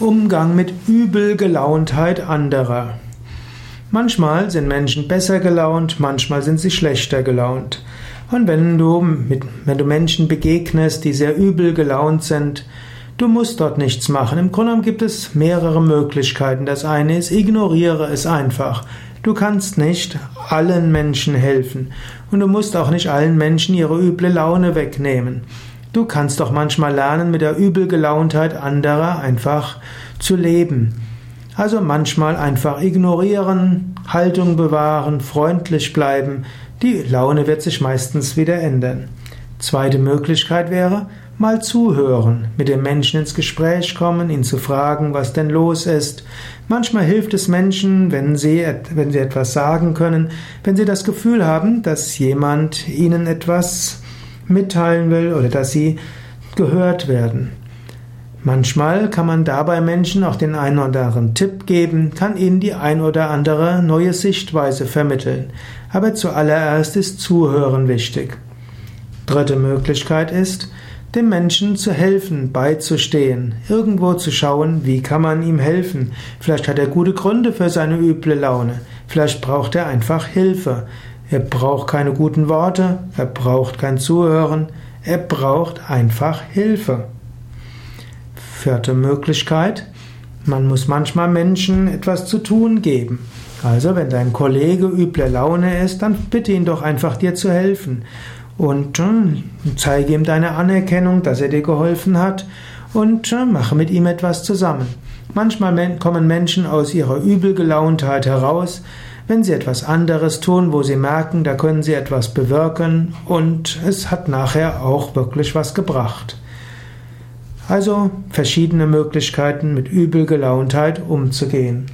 Umgang mit Übelgelauntheit anderer. Manchmal sind Menschen besser gelaunt, manchmal sind sie schlechter gelaunt. Und wenn du, mit, wenn du Menschen begegnest, die sehr übel gelaunt sind, du musst dort nichts machen. Im Grunde gibt es mehrere Möglichkeiten. Das eine ist, ignoriere es einfach. Du kannst nicht allen Menschen helfen. Und du musst auch nicht allen Menschen ihre üble Laune wegnehmen. Du kannst doch manchmal lernen, mit der Übelgelauntheit anderer einfach zu leben. Also manchmal einfach ignorieren, Haltung bewahren, freundlich bleiben. Die Laune wird sich meistens wieder ändern. Zweite Möglichkeit wäre, mal zuhören, mit dem Menschen ins Gespräch kommen, ihn zu fragen, was denn los ist. Manchmal hilft es Menschen, wenn sie, wenn sie etwas sagen können, wenn sie das Gefühl haben, dass jemand ihnen etwas mitteilen will oder dass sie gehört werden. Manchmal kann man dabei Menschen auch den einen oder anderen Tipp geben, kann ihnen die ein oder andere neue Sichtweise vermitteln. Aber zuallererst ist Zuhören wichtig. Dritte Möglichkeit ist, dem Menschen zu helfen, beizustehen, irgendwo zu schauen, wie kann man ihm helfen. Vielleicht hat er gute Gründe für seine üble Laune, vielleicht braucht er einfach Hilfe. Er braucht keine guten Worte, er braucht kein Zuhören, er braucht einfach Hilfe. Vierte Möglichkeit, man muss manchmal Menschen etwas zu tun geben. Also wenn dein Kollege üble Laune ist, dann bitte ihn doch einfach dir zu helfen und äh, zeige ihm deine Anerkennung, dass er dir geholfen hat und äh, mache mit ihm etwas zusammen. Manchmal kommen Menschen aus ihrer Übelgelauntheit heraus, wenn sie etwas anderes tun, wo sie merken, da können sie etwas bewirken und es hat nachher auch wirklich was gebracht. Also verschiedene Möglichkeiten mit Übelgelauntheit umzugehen.